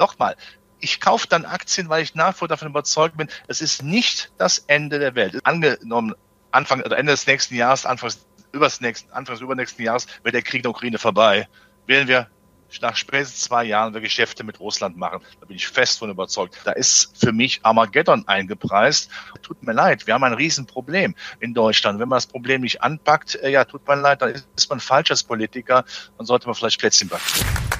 Nochmal, ich kaufe dann Aktien, weil ich nach wie vor davon überzeugt bin, es ist nicht das Ende der Welt. Angenommen, Anfang oder Ende des nächsten Jahres, Anfangs übers nächsten, Anfangs übernächsten Jahres wird der Krieg in der Ukraine vorbei. Werden wir nach spätestens zwei Jahren wir Geschäfte mit Russland machen. Da bin ich fest von überzeugt. Da ist für mich Armageddon eingepreist. Tut mir leid, wir haben ein Riesenproblem in Deutschland. Wenn man das Problem nicht anpackt, äh, ja, tut mir leid, dann ist man falsch als Politiker. Dann sollte man vielleicht Plätzchen backen.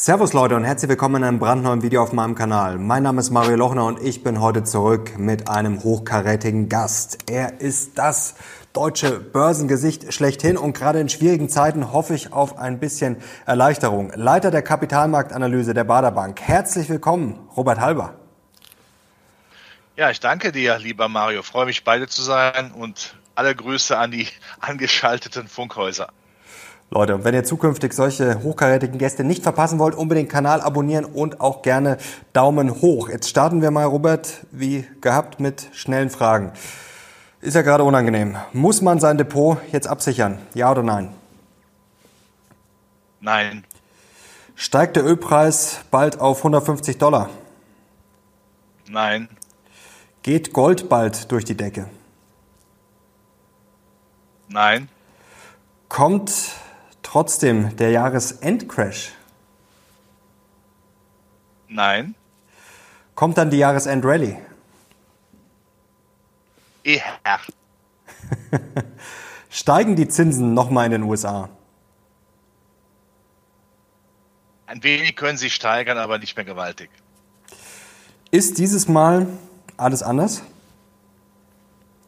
Servus Leute und herzlich willkommen in einem brandneuen Video auf meinem Kanal. Mein Name ist Mario Lochner und ich bin heute zurück mit einem hochkarätigen Gast. Er ist das deutsche Börsengesicht schlechthin und gerade in schwierigen Zeiten hoffe ich auf ein bisschen Erleichterung. Leiter der Kapitalmarktanalyse der Baderbank. Herzlich willkommen, Robert Halber. Ja, ich danke dir, lieber Mario. freue mich, beide zu sein und alle Grüße an die angeschalteten Funkhäuser. Leute, und wenn ihr zukünftig solche hochkarätigen Gäste nicht verpassen wollt, unbedingt Kanal abonnieren und auch gerne Daumen hoch. Jetzt starten wir mal, Robert, wie gehabt, mit schnellen Fragen. Ist ja gerade unangenehm. Muss man sein Depot jetzt absichern? Ja oder nein? Nein. Steigt der Ölpreis bald auf 150 Dollar? Nein. Geht Gold bald durch die Decke? Nein. Kommt trotzdem der Jahresendcrash? Nein. Kommt dann die Jahresendrallye? Eher. Steigen die Zinsen nochmal in den USA? Ein wenig können sie steigern, aber nicht mehr gewaltig. Ist dieses Mal alles anders?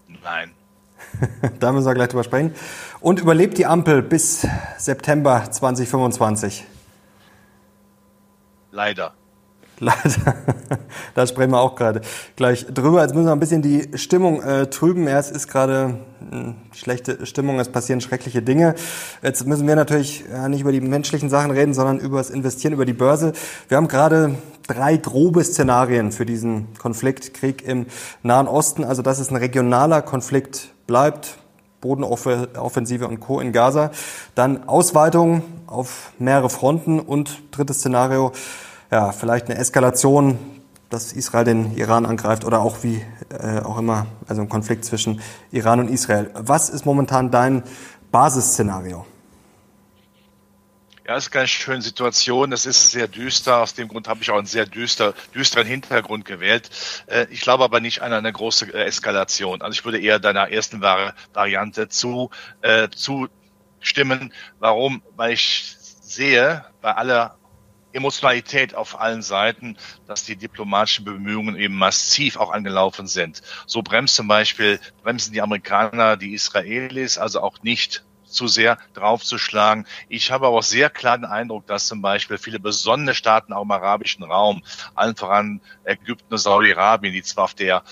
Nein. da müssen wir gleich drüber sprechen. Und überlebt die Ampel bis September 2025? Leider. Leider. da sprechen wir auch gerade gleich drüber. Jetzt müssen wir ein bisschen die Stimmung äh, trüben. Es ist gerade äh, schlechte Stimmung, es passieren schreckliche Dinge. Jetzt müssen wir natürlich ja, nicht über die menschlichen Sachen reden, sondern über das Investieren, über die Börse. Wir haben gerade drei grobe Szenarien für diesen Konflikt, Krieg im Nahen Osten. Also, dass es ein regionaler Konflikt bleibt, Bodenoffensive und Co. in Gaza. Dann Ausweitung auf mehrere Fronten und drittes Szenario, ja, vielleicht eine Eskalation, dass Israel den Iran angreift oder auch wie äh, auch immer, also ein Konflikt zwischen Iran und Israel. Was ist momentan dein Basisszenario? Ja, das ist keine schöne Situation. Das ist sehr düster. Aus dem Grund habe ich auch einen sehr düster, düsteren Hintergrund gewählt. Äh, ich glaube aber nicht an eine große äh, Eskalation. Also ich würde eher deiner ersten Variante zu, äh, zustimmen. Warum? Weil ich sehe bei aller Emotionalität auf allen Seiten, dass die diplomatischen Bemühungen eben massiv auch angelaufen sind. So bremst zum Beispiel, bremsen die Amerikaner die Israelis also auch nicht zu sehr draufzuschlagen. Ich habe aber auch sehr klar den Eindruck, dass zum Beispiel viele besondere Staaten auch im arabischen Raum, allen voran Ägypten und Saudi-Arabien, die zwar auf der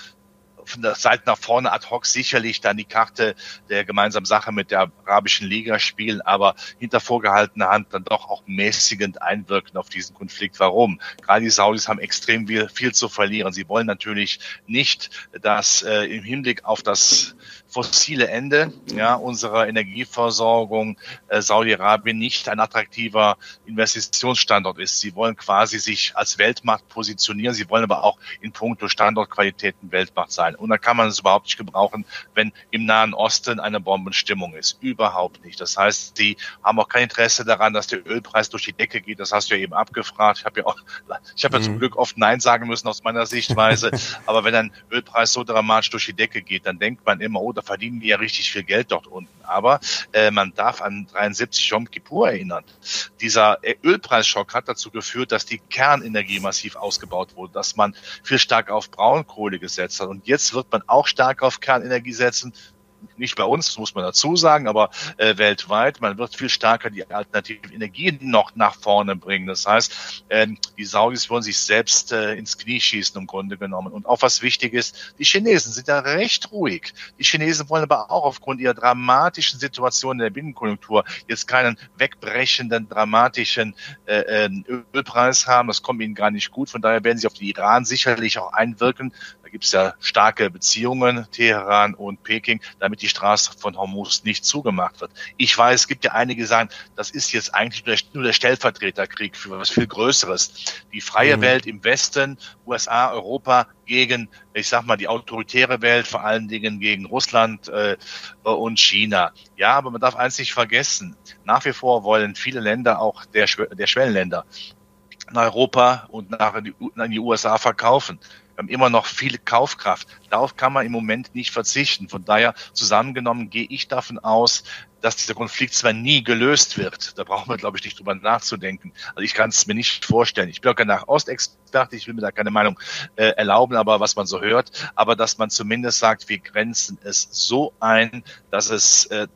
von der Seite nach vorne ad hoc sicherlich dann die Karte der gemeinsamen Sache mit der Arabischen Liga spielen, aber hinter vorgehaltener Hand dann doch auch mäßigend einwirken auf diesen Konflikt. Warum? Gerade die Saudis haben extrem viel, viel zu verlieren. Sie wollen natürlich nicht, dass äh, im Hinblick auf das fossile Ende ja, unserer Energieversorgung äh, Saudi-Arabien nicht ein attraktiver Investitionsstandort ist. Sie wollen quasi sich als Weltmacht positionieren. Sie wollen aber auch in puncto Standortqualitäten Weltmacht sein. Und da kann man es überhaupt nicht gebrauchen, wenn im Nahen Osten eine Bombenstimmung ist. Überhaupt nicht. Das heißt, sie haben auch kein Interesse daran, dass der Ölpreis durch die Decke geht. Das hast du ja eben abgefragt. Ich habe ja auch, ich habe ja zum mhm. Glück oft Nein sagen müssen aus meiner Sichtweise. aber wenn ein Ölpreis so dramatisch durch die Decke geht, dann denkt man immer, oh, da verdienen die ja richtig viel Geld dort unten. Aber äh, man darf an 73 Yom Kippur erinnern. Dieser Ölpreisschock hat dazu geführt, dass die Kernenergie massiv ausgebaut wurde, dass man viel stark auf Braunkohle gesetzt hat. Und jetzt wird man auch stark auf Kernenergie setzen nicht bei uns, muss man dazu sagen, aber äh, weltweit. Man wird viel stärker die alternativen Energien noch nach vorne bringen. Das heißt, äh, die Saudis wollen sich selbst äh, ins Knie schießen im Grunde genommen. Und auch was wichtig ist, die Chinesen sind da recht ruhig. Die Chinesen wollen aber auch aufgrund ihrer dramatischen Situation in der Binnenkonjunktur jetzt keinen wegbrechenden, dramatischen äh, äh Ölpreis haben. Das kommt ihnen gar nicht gut. Von daher werden sie auf den Iran sicherlich auch einwirken. Da gibt es ja starke Beziehungen, Teheran und Peking, damit die Straße von Hormuz nicht zugemacht wird. Ich weiß, es gibt ja einige, die sagen, das ist jetzt eigentlich nur der, nur der Stellvertreterkrieg für was viel Größeres. Die freie mhm. Welt im Westen, USA, Europa gegen, ich sag mal, die autoritäre Welt, vor allen Dingen gegen Russland äh, und China. Ja, aber man darf eins nicht vergessen. Nach wie vor wollen viele Länder, auch der, der Schwellenländer, nach Europa und nach in die USA verkaufen. Wir haben immer noch viel Kaufkraft. Darauf kann man im Moment nicht verzichten. Von daher zusammengenommen gehe ich davon aus, dass dieser Konflikt zwar nie gelöst wird. Da brauchen wir, glaube ich, nicht drüber nachzudenken. Also ich kann es mir nicht vorstellen. Ich bin auch kein Ostexperte, ich will mir da keine Meinung äh, erlauben, aber was man so hört, aber dass man zumindest sagt, wir grenzen es so ein, dass es äh,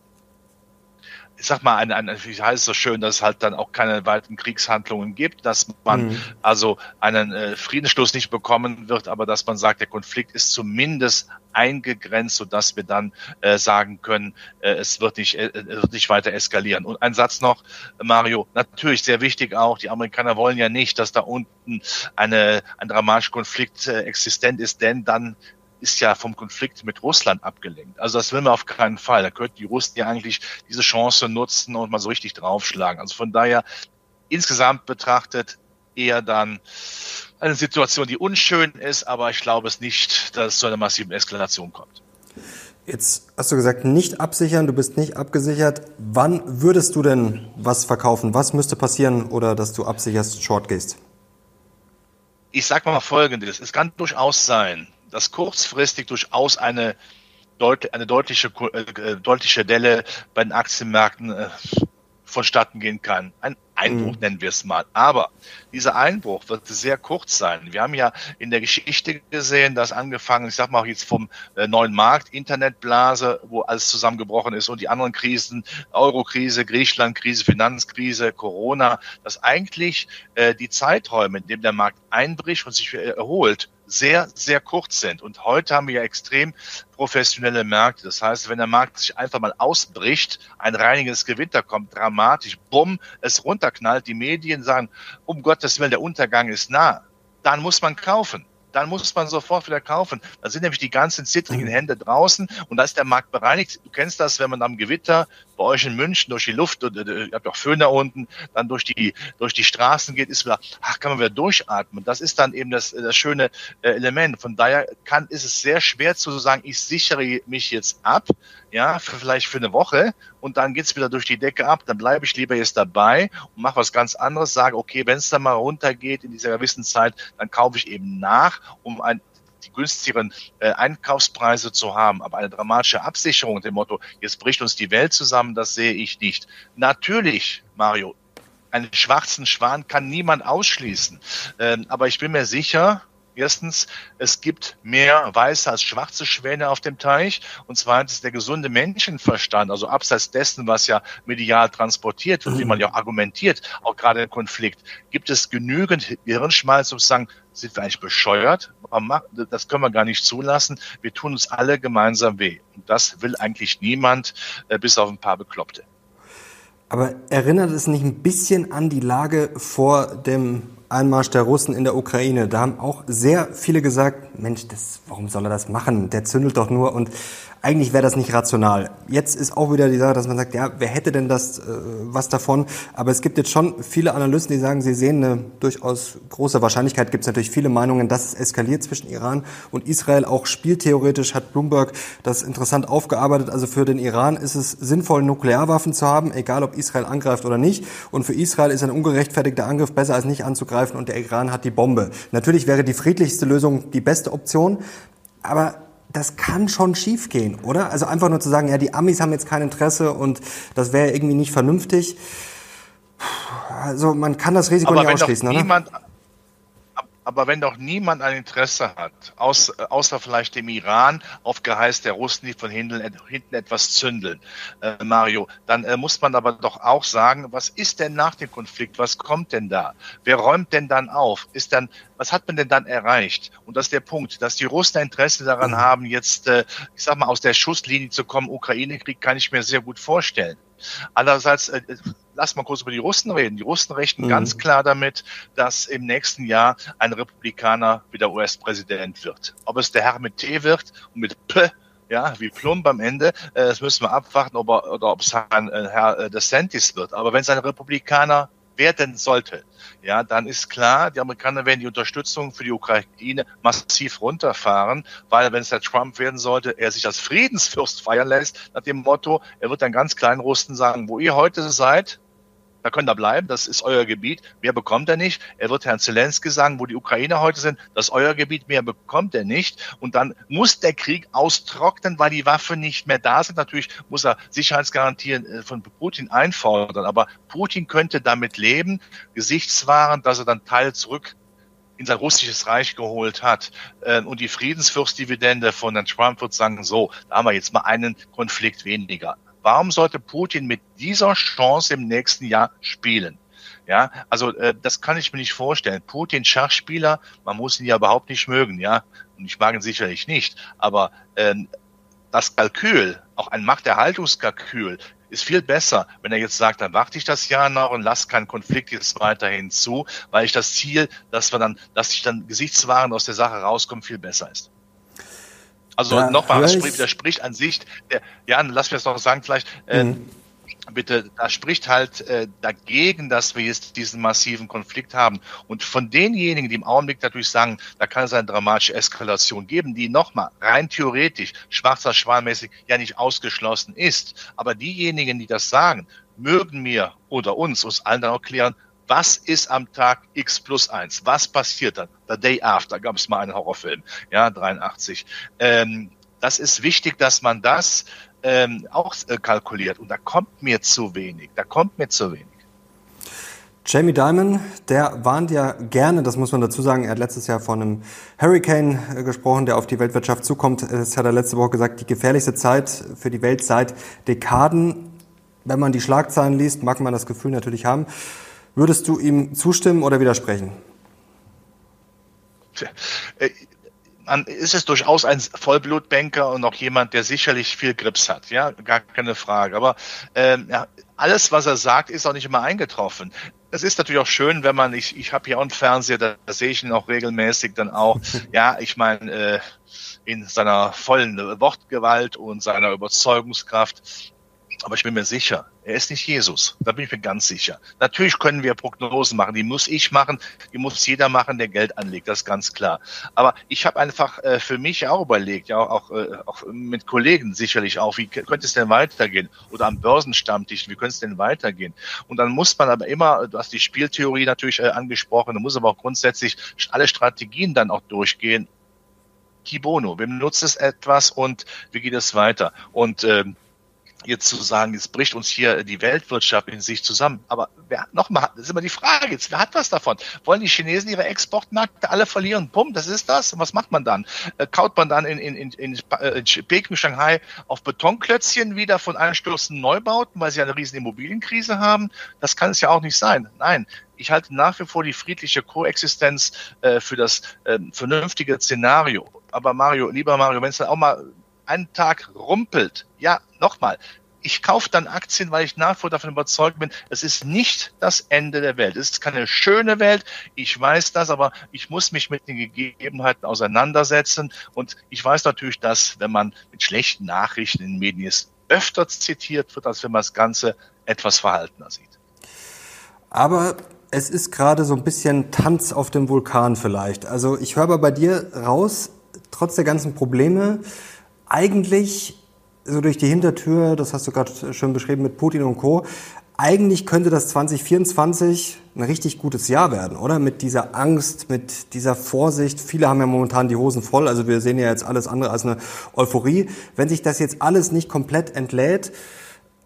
ich sag mal, ein, ein, wie heißt es so schön, dass es halt dann auch keine weiteren Kriegshandlungen gibt, dass man mhm. also einen äh, Friedensschluss nicht bekommen wird, aber dass man sagt, der Konflikt ist zumindest eingegrenzt, sodass wir dann äh, sagen können, äh, es wird nicht, äh, wird nicht weiter eskalieren. Und ein Satz noch, Mario, natürlich sehr wichtig auch, die Amerikaner wollen ja nicht, dass da unten eine, ein dramatischer Konflikt äh, existent ist, denn dann ist ja vom Konflikt mit Russland abgelenkt. Also das will man auf keinen Fall. Da könnten die Russen ja eigentlich diese Chance nutzen und mal so richtig draufschlagen. Also von daher insgesamt betrachtet eher dann eine Situation, die unschön ist, aber ich glaube es nicht, dass es zu einer massiven Eskalation kommt. Jetzt hast du gesagt, nicht absichern, du bist nicht abgesichert. Wann würdest du denn was verkaufen? Was müsste passieren oder dass du absicherst, short gehst? Ich sag mal Folgendes. Es kann durchaus sein, dass kurzfristig durchaus eine, deut eine deutliche, äh, deutliche Delle bei den Aktienmärkten äh, vonstatten gehen kann. Ein Einbruch mhm. nennen wir es mal. Aber dieser Einbruch wird sehr kurz sein. Wir haben ja in der Geschichte gesehen, dass angefangen, ich sag mal jetzt vom äh, neuen Markt, Internetblase, wo alles zusammengebrochen ist und die anderen Krisen, Eurokrise, Griechenlandkrise, Finanzkrise, Corona, dass eigentlich äh, die Zeiträume, in denen der Markt einbricht und sich erholt, sehr, sehr kurz sind. Und heute haben wir ja extrem professionelle Märkte. Das heißt, wenn der Markt sich einfach mal ausbricht, ein reiniges Gewitter kommt, dramatisch, bumm, es runterknallt, die Medien sagen, um Gottes Willen, der Untergang ist nah, dann muss man kaufen dann muss man sofort wieder kaufen. Da sind nämlich die ganzen zittrigen mhm. Hände draußen und da ist der Markt bereinigt. Du kennst das, wenn man am Gewitter bei euch in München durch die Luft, und, äh, ihr habt auch Föhn da unten, dann durch die, durch die Straßen geht, ist wieder, ach, kann man wieder durchatmen. Das ist dann eben das, das schöne äh, Element. Von daher kann, ist es sehr schwer zu sagen, ich sichere mich jetzt ab, ja, für, vielleicht für eine Woche und dann geht's wieder durch die Decke ab, dann bleibe ich lieber jetzt dabei und mache was ganz anderes, sage, okay, wenn es dann mal runtergeht in dieser gewissen Zeit, dann kaufe ich eben nach, um ein die günstigeren äh, Einkaufspreise zu haben. Aber eine dramatische Absicherung, dem Motto, jetzt bricht uns die Welt zusammen, das sehe ich nicht. Natürlich, Mario, einen schwarzen Schwan kann niemand ausschließen. Ähm, aber ich bin mir sicher, Erstens, es gibt mehr weiße als schwarze Schwäne auf dem Teich. Und zweitens, der gesunde Menschenverstand, also abseits dessen, was ja medial transportiert wird, wie man ja argumentiert, auch gerade im Konflikt, gibt es genügend Hirnschmalz, um zu sagen, sind wir eigentlich bescheuert? Das können wir gar nicht zulassen. Wir tun uns alle gemeinsam weh. Und das will eigentlich niemand, äh, bis auf ein paar Bekloppte. Aber erinnert es nicht ein bisschen an die Lage vor dem Einmarsch der Russen in der Ukraine. Da haben auch sehr viele gesagt, Mensch, das, warum soll er das machen? Der zündelt doch nur und eigentlich wäre das nicht rational. Jetzt ist auch wieder die Sache, dass man sagt, ja, wer hätte denn das äh, was davon? Aber es gibt jetzt schon viele Analysten, die sagen, sie sehen eine durchaus große Wahrscheinlichkeit, gibt es natürlich viele Meinungen, dass es eskaliert zwischen Iran und Israel. Auch spieltheoretisch hat Bloomberg das interessant aufgearbeitet. Also für den Iran ist es sinnvoll, Nuklearwaffen zu haben, egal ob Israel angreift oder nicht. Und für Israel ist ein ungerechtfertigter Angriff besser als nicht anzugreifen und der Iran hat die Bombe. Natürlich wäre die friedlichste Lösung die beste Option. Aber das kann schon schiefgehen, oder? Also einfach nur zu sagen, ja, die Amis haben jetzt kein Interesse und das wäre irgendwie nicht vernünftig. Also man kann das Risiko aber nicht ausschließen, niemand, Aber wenn doch niemand ein Interesse hat, außer vielleicht dem Iran, auf Geheiß der Russen, die von hinten, hinten etwas zündeln, äh, Mario, dann äh, muss man aber doch auch sagen, was ist denn nach dem Konflikt? Was kommt denn da? Wer räumt denn dann auf? Ist dann, was hat man denn dann erreicht? Und das ist der Punkt, dass die Russen Interesse daran haben, jetzt, äh, ich sag mal, aus der Schusslinie zu kommen. Ukraine-Krieg kann ich mir sehr gut vorstellen. Andererseits, äh, lass mal kurz über die Russen reden. Die Russen rechnen mhm. ganz klar damit, dass im nächsten Jahr ein Republikaner wieder US-Präsident wird. Ob es der Herr mit T wird und mit P, ja, wie Plump am Ende, äh, das müssen wir abwarten, ob er, oder ob es ein äh, Herr äh, DeSantis wird. Aber wenn es ein Republikaner werden sollte, ja, dann ist klar, die Amerikaner werden die Unterstützung für die Ukraine massiv runterfahren, weil wenn es der Trump werden sollte, er sich als Friedensfürst feiern lässt, nach dem Motto, er wird dann ganz kleinen Russen sagen, wo ihr heute seid, da könnt ihr bleiben, das ist euer Gebiet, mehr bekommt er nicht. Er wird Herrn Zelensky sagen, wo die Ukrainer heute sind, das ist euer Gebiet, mehr bekommt er nicht. Und dann muss der Krieg austrocknen, weil die Waffen nicht mehr da sind. Natürlich muss er Sicherheitsgarantien äh, von Putin einfordern, aber Putin könnte damit leben, gesichtswahrend, dass er dann Teil zurück in sein russisches Reich geholt hat. Ähm, und die Friedensfürstdividende von Herrn Trump wird sagen, so, da haben wir jetzt mal einen Konflikt weniger. Warum sollte Putin mit dieser Chance im nächsten Jahr spielen? Ja, also äh, das kann ich mir nicht vorstellen. Putin Schachspieler, man muss ihn ja überhaupt nicht mögen, ja, und ich mag ihn sicherlich nicht, aber ähm, das Kalkül, auch ein Machterhaltungskalkül, ist viel besser, wenn er jetzt sagt, dann warte ich das Jahr noch und lasse keinen Konflikt jetzt weiterhin zu, weil ich das Ziel, dass wir dann, dass ich dann gesichtswahrend aus der Sache rauskomme, viel besser ist. Also ja, nochmal, das widerspricht an sich, der, ja, lass mir das noch sagen, vielleicht, äh, mhm. bitte, da spricht halt äh, dagegen, dass wir jetzt diesen massiven Konflikt haben. Und von denjenigen, die im Augenblick natürlich sagen, da kann es eine dramatische Eskalation geben, die nochmal rein theoretisch, schwarzer Schwanmäßig, ja nicht ausgeschlossen ist. Aber diejenigen, die das sagen, mögen mir oder uns, uns allen dann auch klären, was ist am Tag X plus eins? Was passiert dann? The Day After gab es mal einen Horrorfilm, ja, 83. Ähm, das ist wichtig, dass man das ähm, auch äh, kalkuliert. Und da kommt mir zu wenig. Da kommt mir zu wenig. Jamie Dimon, der warnt ja gerne, das muss man dazu sagen, er hat letztes Jahr von einem Hurricane äh, gesprochen, der auf die Weltwirtschaft zukommt. Das hat er letzte Woche gesagt, die gefährlichste Zeit für die Welt seit Dekaden. Wenn man die Schlagzeilen liest, mag man das Gefühl natürlich haben. Würdest du ihm zustimmen oder widersprechen? Äh, man ist es durchaus ein Vollblutbanker und auch jemand, der sicherlich viel Grips hat, ja, gar keine Frage. Aber ähm, ja, alles, was er sagt, ist auch nicht immer eingetroffen. Es ist natürlich auch schön, wenn man, ich, ich habe hier auch einen Fernseher, da, da sehe ich ihn auch regelmäßig dann auch, ja, ich meine, äh, in seiner vollen Wortgewalt und seiner Überzeugungskraft aber ich bin mir sicher, er ist nicht Jesus. Da bin ich mir ganz sicher. Natürlich können wir Prognosen machen. Die muss ich machen. Die muss jeder machen, der Geld anlegt. Das ist ganz klar. Aber ich habe einfach äh, für mich auch überlegt, ja auch, äh, auch mit Kollegen sicherlich auch, wie könnte es denn weitergehen? Oder am Börsenstammtisch, wie könnte es denn weitergehen? Und dann muss man aber immer, du hast die Spieltheorie natürlich äh, angesprochen, da muss aber auch grundsätzlich alle Strategien dann auch durchgehen. Kibono, wem nutzt es etwas und wie geht es weiter? Und ähm, jetzt zu sagen, jetzt bricht uns hier die Weltwirtschaft in sich zusammen. Aber wer, nochmal, das ist immer die Frage jetzt, wer hat was davon? Wollen die Chinesen ihre Exportmärkte alle verlieren? Bumm, das ist das. Und was macht man dann? Äh, kaut man dann in, in, in, in äh, Peking, Shanghai auf Betonklötzchen wieder von einstürzenden Neubauten, weil sie eine riesen Immobilienkrise haben? Das kann es ja auch nicht sein. Nein, ich halte nach wie vor die friedliche Koexistenz äh, für das äh, vernünftige Szenario. Aber Mario, lieber Mario, wenn es dann auch mal einen Tag rumpelt, ja, nochmal, ich kaufe dann Aktien, weil ich nach wie vor davon überzeugt bin, es ist nicht das Ende der Welt. Es ist keine schöne Welt, ich weiß das, aber ich muss mich mit den Gegebenheiten auseinandersetzen. Und ich weiß natürlich, dass, wenn man mit schlechten Nachrichten in den Medien ist, öfter zitiert wird, als wenn man das Ganze etwas verhaltener sieht. Aber es ist gerade so ein bisschen Tanz auf dem Vulkan vielleicht. Also ich höre aber bei dir raus, trotz der ganzen Probleme, eigentlich so durch die Hintertür, das hast du gerade schön beschrieben mit Putin und Co., eigentlich könnte das 2024 ein richtig gutes Jahr werden, oder? Mit dieser Angst, mit dieser Vorsicht. Viele haben ja momentan die Hosen voll, also wir sehen ja jetzt alles andere als eine Euphorie. Wenn sich das jetzt alles nicht komplett entlädt,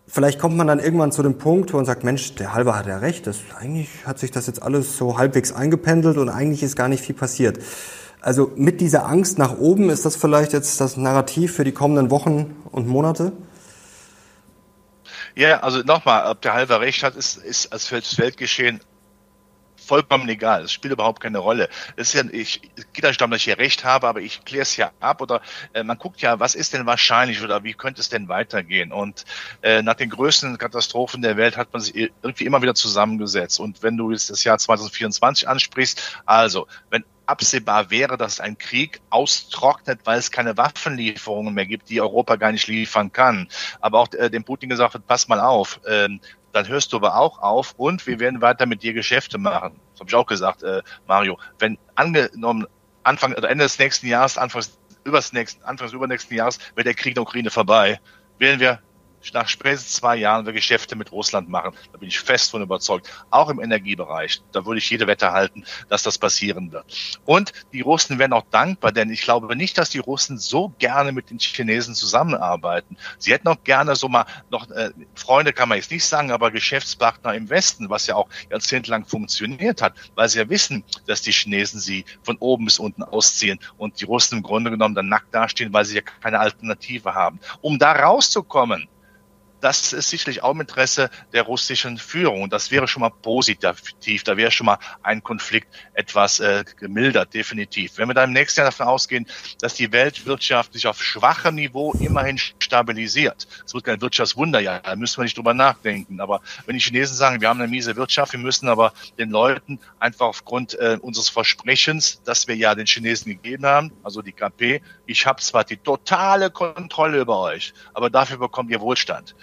vielleicht kommt man dann irgendwann zu dem Punkt, wo man sagt, Mensch, der Halber hat ja recht, das, eigentlich hat sich das jetzt alles so halbwegs eingependelt und eigentlich ist gar nicht viel passiert. Also mit dieser Angst nach oben ist das vielleicht jetzt das Narrativ für die kommenden Wochen und Monate? Ja, also nochmal, ob der Halber recht hat, ist, ist als Weltgeschehen vollkommen egal. Es spielt überhaupt keine Rolle. Es ist ja, ich geht nicht darum, dass ich hier recht habe, aber ich kläre es ja ab oder äh, man guckt ja, was ist denn wahrscheinlich oder wie könnte es denn weitergehen? Und äh, nach den größten Katastrophen der Welt hat man sich irgendwie immer wieder zusammengesetzt. Und wenn du jetzt das Jahr 2024 ansprichst, also wenn absehbar wäre, dass ein Krieg austrocknet, weil es keine Waffenlieferungen mehr gibt, die Europa gar nicht liefern kann. Aber auch äh, dem Putin gesagt hat, pass mal auf, ähm, dann hörst du aber auch auf und wir werden weiter mit dir Geschäfte machen. Das habe ich auch gesagt, äh, Mario. Wenn angenommen Anfang oder Ende des nächsten Jahres, Anfangs übers nächsten, Anfangs übernächsten Jahres, wird der Krieg in der Ukraine vorbei, werden wir nach spätestens zwei Jahren wir Geschäfte mit Russland machen. Da bin ich fest von überzeugt. Auch im Energiebereich. Da würde ich jede Wette halten, dass das passieren wird. Und die Russen werden auch dankbar, denn ich glaube nicht, dass die Russen so gerne mit den Chinesen zusammenarbeiten. Sie hätten auch gerne so mal noch, äh, Freunde kann man jetzt nicht sagen, aber Geschäftspartner im Westen, was ja auch jahrzehntelang funktioniert hat, weil sie ja wissen, dass die Chinesen sie von oben bis unten ausziehen und die Russen im Grunde genommen dann nackt dastehen, weil sie ja keine Alternative haben. Um da rauszukommen, das ist sicherlich auch im Interesse der russischen Führung. Das wäre schon mal positiv. Da wäre schon mal ein Konflikt etwas äh, gemildert, definitiv. Wenn wir dann im nächsten Jahr davon ausgehen, dass die Weltwirtschaft sich auf schwachem Niveau immerhin stabilisiert. Es wird kein Wirtschaftswunderjahr, da müssen wir nicht drüber nachdenken. Aber wenn die Chinesen sagen, wir haben eine miese Wirtschaft, wir müssen aber den Leuten einfach aufgrund äh, unseres Versprechens, das wir ja den Chinesen gegeben haben, also die KP, ich habe zwar die totale Kontrolle über euch, aber dafür bekommt ihr Wohlstand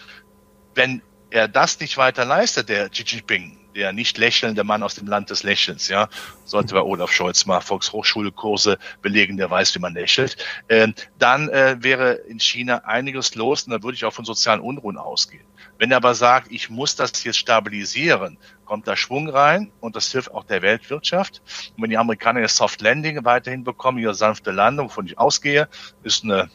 wenn er das nicht weiter leistet, der Xi Jinping, der nicht lächelnde Mann aus dem Land des Lächelns, ja, sollte bei Olaf Scholz mal Volkshochschulkurse belegen, der weiß, wie man lächelt, äh, dann äh, wäre in China einiges los und da würde ich auch von sozialen Unruhen ausgehen. Wenn er aber sagt, ich muss das jetzt stabilisieren, kommt da Schwung rein und das hilft auch der Weltwirtschaft. Und wenn die Amerikaner ihr Soft Landing weiterhin bekommen, ihre sanfte Landung, wovon ich ausgehe, ist eine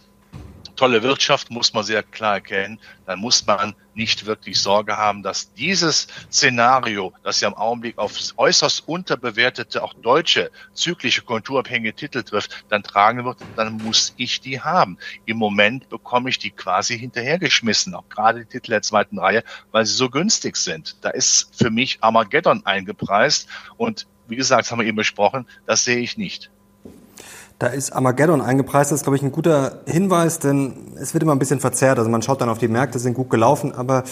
tolle Wirtschaft, muss man sehr klar erkennen, dann muss man nicht wirklich Sorge haben, dass dieses Szenario, das ja im Augenblick auf äußerst unterbewertete, auch deutsche zyklische konjunkturabhängige Titel trifft, dann tragen wird, dann muss ich die haben. Im Moment bekomme ich die quasi hinterhergeschmissen, auch gerade die Titel der zweiten Reihe, weil sie so günstig sind. Da ist für mich Armageddon eingepreist und wie gesagt, haben wir eben besprochen, das sehe ich nicht. Da ist Armageddon eingepreist. Das ist, glaube ich, ein guter Hinweis, denn es wird immer ein bisschen verzerrt. Also man schaut dann auf die Märkte, sind gut gelaufen, aber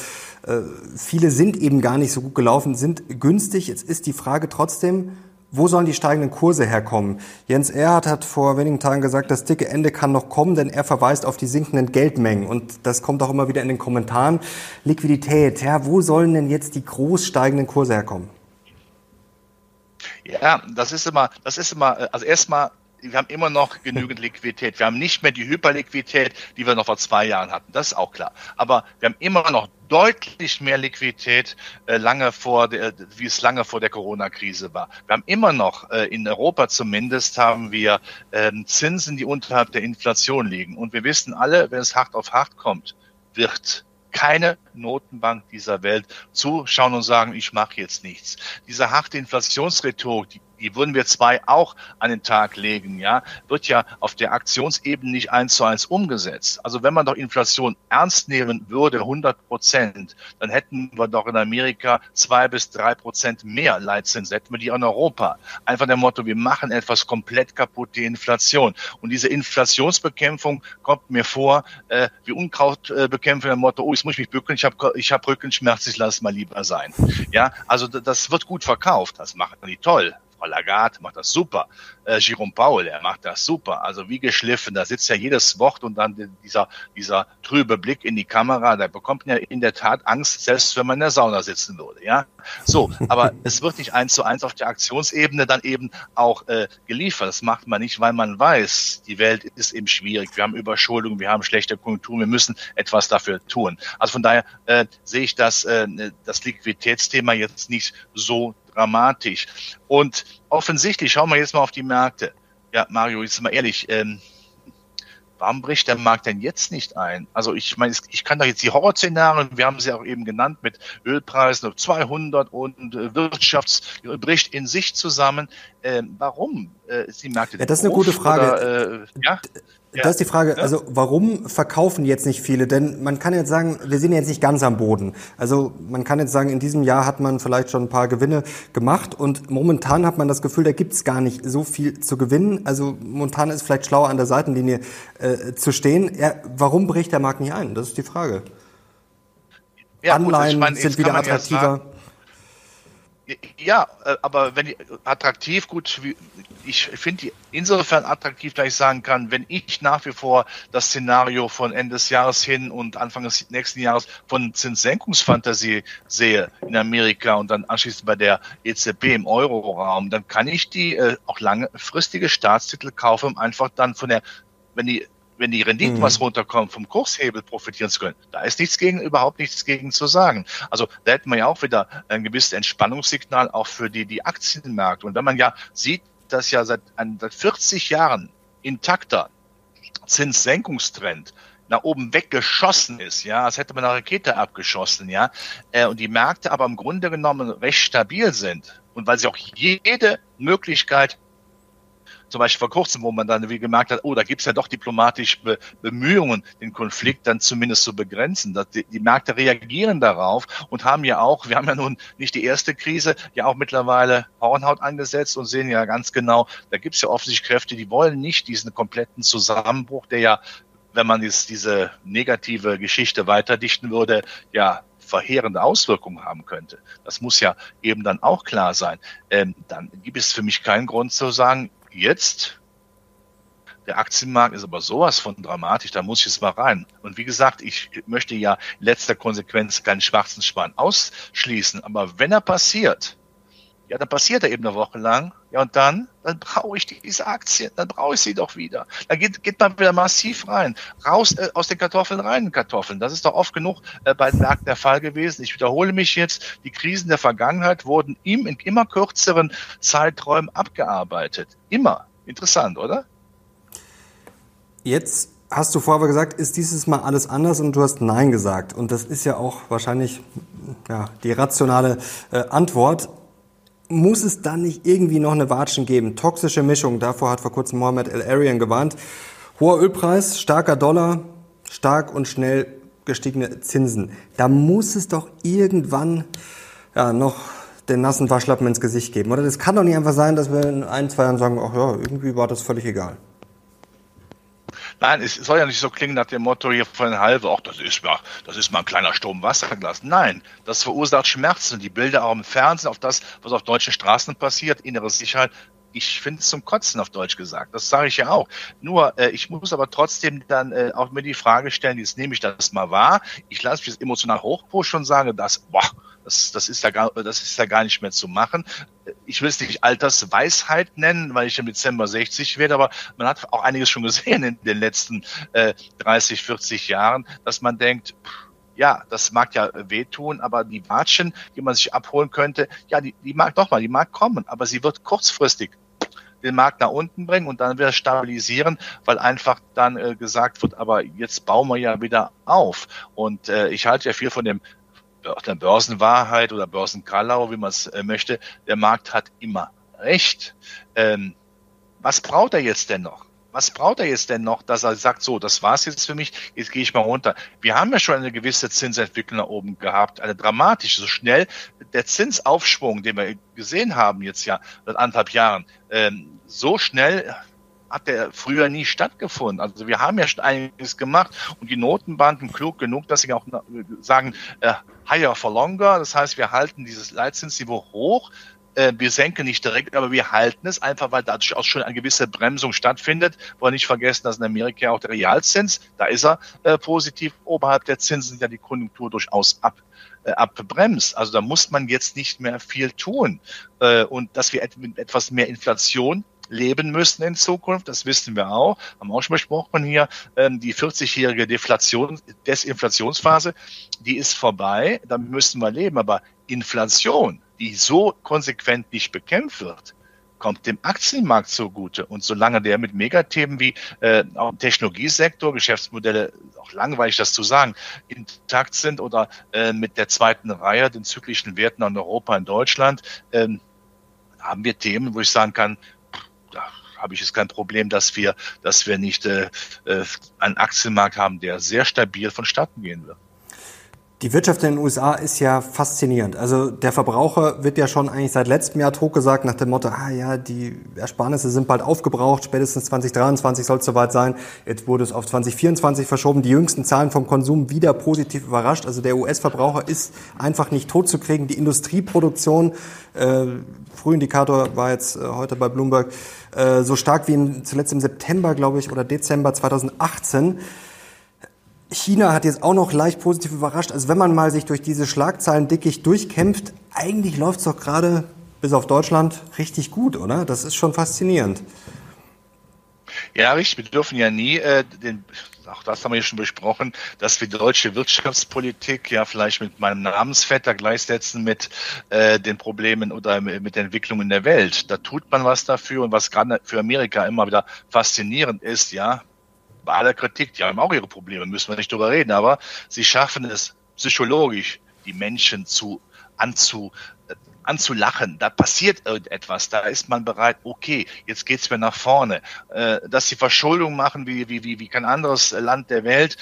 äh, viele sind eben gar nicht so gut gelaufen, sind günstig. Jetzt ist die Frage trotzdem, wo sollen die steigenden Kurse herkommen? Jens Erhardt hat vor wenigen Tagen gesagt, das dicke Ende kann noch kommen, denn er verweist auf die sinkenden Geldmengen. Und das kommt auch immer wieder in den Kommentaren. Liquidität, ja, wo sollen denn jetzt die groß steigenden Kurse herkommen? Ja, das ist immer, das ist immer, äh, also erstmal wir haben immer noch genügend Liquidität. Wir haben nicht mehr die Hyperliquidität, die wir noch vor zwei Jahren hatten. Das ist auch klar. Aber wir haben immer noch deutlich mehr Liquidität, äh, lange vor der, wie es lange vor der Corona-Krise war. Wir haben immer noch, äh, in Europa zumindest, haben wir ähm, Zinsen, die unterhalb der Inflation liegen. Und wir wissen alle, wenn es hart auf hart kommt, wird keine Notenbank dieser Welt zuschauen und sagen, ich mache jetzt nichts. Diese harte Inflationsrhetorik, die die würden wir zwei auch an den Tag legen, ja, wird ja auf der Aktionsebene nicht eins zu eins umgesetzt. Also wenn man doch Inflation ernst nehmen würde, 100 Prozent, dann hätten wir doch in Amerika zwei bis drei Prozent mehr Leitzins, hätten wir die in Europa. Einfach der Motto, wir machen etwas komplett kaputt, die Inflation. Und diese Inflationsbekämpfung kommt mir vor, äh, wie Unkrautbekämpfung, der Motto, oh, jetzt muss ich mich bücken, ich habe ich hab Rückenschmerz, ich lasse es mal lieber sein. Ja, also das wird gut verkauft, das machen die toll. Frau Lagarde macht das super. Äh, Jerome Paul, er macht das super. Also wie geschliffen, da sitzt ja jedes Wort und dann dieser, dieser trübe Blick in die Kamera, da bekommt man ja in der Tat Angst, selbst wenn man in der Sauna sitzen würde, ja. So, aber es wird nicht eins zu eins auf der Aktionsebene dann eben auch äh, geliefert. Das macht man nicht, weil man weiß, die Welt ist eben schwierig. Wir haben Überschuldung, wir haben schlechte Konjunktur, wir müssen etwas dafür tun. Also von daher äh, sehe ich das, äh, das Liquiditätsthema jetzt nicht so dramatisch. Und offensichtlich, schauen wir jetzt mal auf die Märkte. Ja, Mario, jetzt mal ehrlich, ähm, warum bricht der Markt denn jetzt nicht ein? Also ich meine, ich kann da jetzt die Horrorszenarien, wir haben sie auch eben genannt, mit Ölpreisen auf 200 und äh, Wirtschafts bricht in sich zusammen. Ähm, warum äh, ist die Märkte ja, Das ist eine gute Frage. Oder, äh, ja? Das ist die Frage, also warum verkaufen jetzt nicht viele? Denn man kann jetzt sagen, wir sind jetzt nicht ganz am Boden. Also man kann jetzt sagen, in diesem Jahr hat man vielleicht schon ein paar Gewinne gemacht und momentan hat man das Gefühl, da gibt's gar nicht so viel zu gewinnen. Also momentan ist vielleicht schlauer an der Seitenlinie äh, zu stehen. Ja, warum bricht der Markt nicht ein? Das ist die Frage. Ja, Anleihen gut, meine, sind wieder attraktiver. Ja, äh, aber wenn die attraktiv, gut, ich finde die insofern attraktiv, da ich sagen kann, wenn ich nach wie vor das Szenario von Ende des Jahres hin und Anfang des nächsten Jahres von Zinssenkungsfantasie sehe in Amerika und dann anschließend bei der EZB im Euroraum, dann kann ich die äh, auch langfristige Staatstitel kaufen, um einfach dann von der, wenn die wenn die Renditen mhm. was runterkommen, vom Kurshebel profitieren zu können. Da ist nichts gegen, überhaupt nichts gegen zu sagen. Also da hätten wir ja auch wieder ein gewisses Entspannungssignal auch für die, die Aktienmärkte. Und wenn man ja sieht, dass ja seit, seit 40 Jahren intakter Zinssenkungstrend nach oben weggeschossen ist, ja, als hätte man eine Rakete abgeschossen, ja, äh, und die Märkte aber im Grunde genommen recht stabil sind und weil sie auch jede Möglichkeit zum Beispiel vor kurzem, wo man dann wie gemerkt hat, oh, da gibt es ja doch diplomatische Be Bemühungen, den Konflikt dann zumindest zu begrenzen. Dass die, die Märkte reagieren darauf und haben ja auch, wir haben ja nun nicht die erste Krise, ja auch mittlerweile Hornhaut angesetzt und sehen ja ganz genau, da gibt es ja offensichtlich Kräfte, die wollen nicht diesen kompletten Zusammenbruch, der ja wenn man jetzt diese negative Geschichte weiterdichten würde, ja verheerende Auswirkungen haben könnte. Das muss ja eben dann auch klar sein. Ähm, dann gibt es für mich keinen Grund zu sagen, jetzt, der Aktienmarkt ist aber sowas von dramatisch, da muss ich jetzt mal rein. Und wie gesagt, ich möchte ja letzter Konsequenz keinen schwarzen Span ausschließen, aber wenn er passiert, ja, dann passiert er eben eine Woche lang. Ja, und dann, dann brauche ich diese Aktien, dann brauche ich sie doch wieder. Da geht, geht man wieder massiv rein. Raus äh, aus den Kartoffeln rein in Kartoffeln. Das ist doch oft genug äh, bei den Märkten der Fall gewesen. Ich wiederhole mich jetzt, die Krisen der Vergangenheit wurden im, in immer kürzeren Zeiträumen abgearbeitet. Immer. Interessant, oder? Jetzt hast du vorher gesagt, ist dieses Mal alles anders und du hast Nein gesagt. Und das ist ja auch wahrscheinlich ja, die rationale äh, Antwort. Muss es dann nicht irgendwie noch eine Watschen geben? Toxische Mischung, davor hat vor kurzem Mohamed El Arian gewarnt. Hoher Ölpreis, starker Dollar, stark und schnell gestiegene Zinsen. Da muss es doch irgendwann ja, noch den nassen Waschlappen ins Gesicht geben. Oder das kann doch nicht einfach sein, dass wir in ein, zwei Jahren sagen, ach ja, irgendwie war das völlig egal. Nein, es soll ja nicht so klingen nach dem Motto hier von halbe, ach, das ist mal, das ist mal ein kleiner Sturm Wasserglas. Nein, das verursacht Schmerzen. Die Bilder auch im Fernsehen auf das, was auf deutschen Straßen passiert, innere Sicherheit, ich finde es zum Kotzen auf Deutsch gesagt. Das sage ich ja auch. Nur, äh, ich muss aber trotzdem dann äh, auch mir die Frage stellen, jetzt nehme ich das mal wahr. Ich lasse mich jetzt emotional hochpushen und sage, dass, boah, das, das, ist ja gar, das ist ja gar nicht mehr zu machen. Ich will es nicht Altersweisheit nennen, weil ich im Dezember 60 werde, aber man hat auch einiges schon gesehen in den letzten äh, 30, 40 Jahren, dass man denkt, ja, das mag ja wehtun, aber die Watschen, die man sich abholen könnte, ja, die, die mag doch mal, die mag kommen, aber sie wird kurzfristig den Markt nach unten bringen und dann wieder stabilisieren, weil einfach dann äh, gesagt wird, aber jetzt bauen wir ja wieder auf. Und äh, ich halte ja viel von dem der Börsenwahrheit oder Börsenkallau, wie man es äh, möchte, der Markt hat immer recht. Ähm, was braucht er jetzt denn noch? Was braucht er jetzt denn noch, dass er sagt, so, das war's jetzt für mich, jetzt gehe ich mal runter. Wir haben ja schon eine gewisse Zinsentwicklung nach oben gehabt, eine dramatische, so schnell der Zinsaufschwung, den wir gesehen haben jetzt ja seit anderthalb Jahren, ähm, so schnell hat der früher nie stattgefunden. Also wir haben ja schon einiges gemacht und die Notenbanken klug genug, dass sie auch sagen, äh, higher for longer. Das heißt, wir halten dieses Leitzinsniveau hoch. Äh, wir senken nicht direkt, aber wir halten es einfach, weil dadurch auch schon eine gewisse Bremsung stattfindet. Wollen nicht vergessen, dass in Amerika auch der Realzins, da ist er äh, positiv. Oberhalb der Zinsen sind ja die Konjunktur durchaus ab äh, abbremst. Also da muss man jetzt nicht mehr viel tun. Äh, und dass wir mit etwas mehr Inflation leben müssen in Zukunft. Das wissen wir auch. Haben auch schon besprochen hier. Ähm, die 40-jährige Deflation, Desinflationsphase, die ist vorbei. Damit müssen wir leben. Aber Inflation, die so konsequent nicht bekämpft wird, kommt dem Aktienmarkt zugute. Und solange der mit Megathemen wie äh, auch im Technologiesektor, Geschäftsmodelle, auch langweilig das zu sagen, intakt sind oder äh, mit der zweiten Reihe, den zyklischen Werten an Europa in Deutschland, äh, haben wir Themen, wo ich sagen kann, habe ich jetzt kein Problem, dass wir, dass wir nicht äh, äh einen Aktienmarkt haben, der sehr stabil vonstatten gehen wird. Die Wirtschaft in den USA ist ja faszinierend. Also der Verbraucher wird ja schon eigentlich seit letztem Jahr totgesagt nach dem Motto, ah ja, die Ersparnisse sind bald aufgebraucht, spätestens 2023 soll es soweit sein. Jetzt wurde es auf 2024 verschoben. Die jüngsten Zahlen vom Konsum wieder positiv überrascht. Also der US-Verbraucher ist einfach nicht totzukriegen. Die Industrieproduktion, äh, Frühindikator war jetzt äh, heute bei Bloomberg, äh, so stark wie in, zuletzt im September, glaube ich, oder Dezember 2018. China hat jetzt auch noch leicht positiv überrascht. Also wenn man mal sich durch diese Schlagzeilen dickig durchkämpft, eigentlich läuft es doch gerade bis auf Deutschland richtig gut, oder? Das ist schon faszinierend. Ja, richtig. Wir dürfen ja nie äh, den, auch das haben wir schon besprochen, dass wir deutsche Wirtschaftspolitik ja vielleicht mit meinem Namensvetter gleichsetzen mit äh, den Problemen oder mit der Entwicklung in der Welt. Da tut man was dafür und was gerade für Amerika immer wieder faszinierend ist, ja, bei aller Kritik, die haben auch ihre Probleme, müssen wir nicht drüber reden, aber sie schaffen es psychologisch, die Menschen zu anzu, äh, anzulachen. Da passiert irgendetwas, da ist man bereit, okay, jetzt geht's mir nach vorne. Äh, dass sie Verschuldung machen wie, wie, wie, wie kein anderes Land der Welt,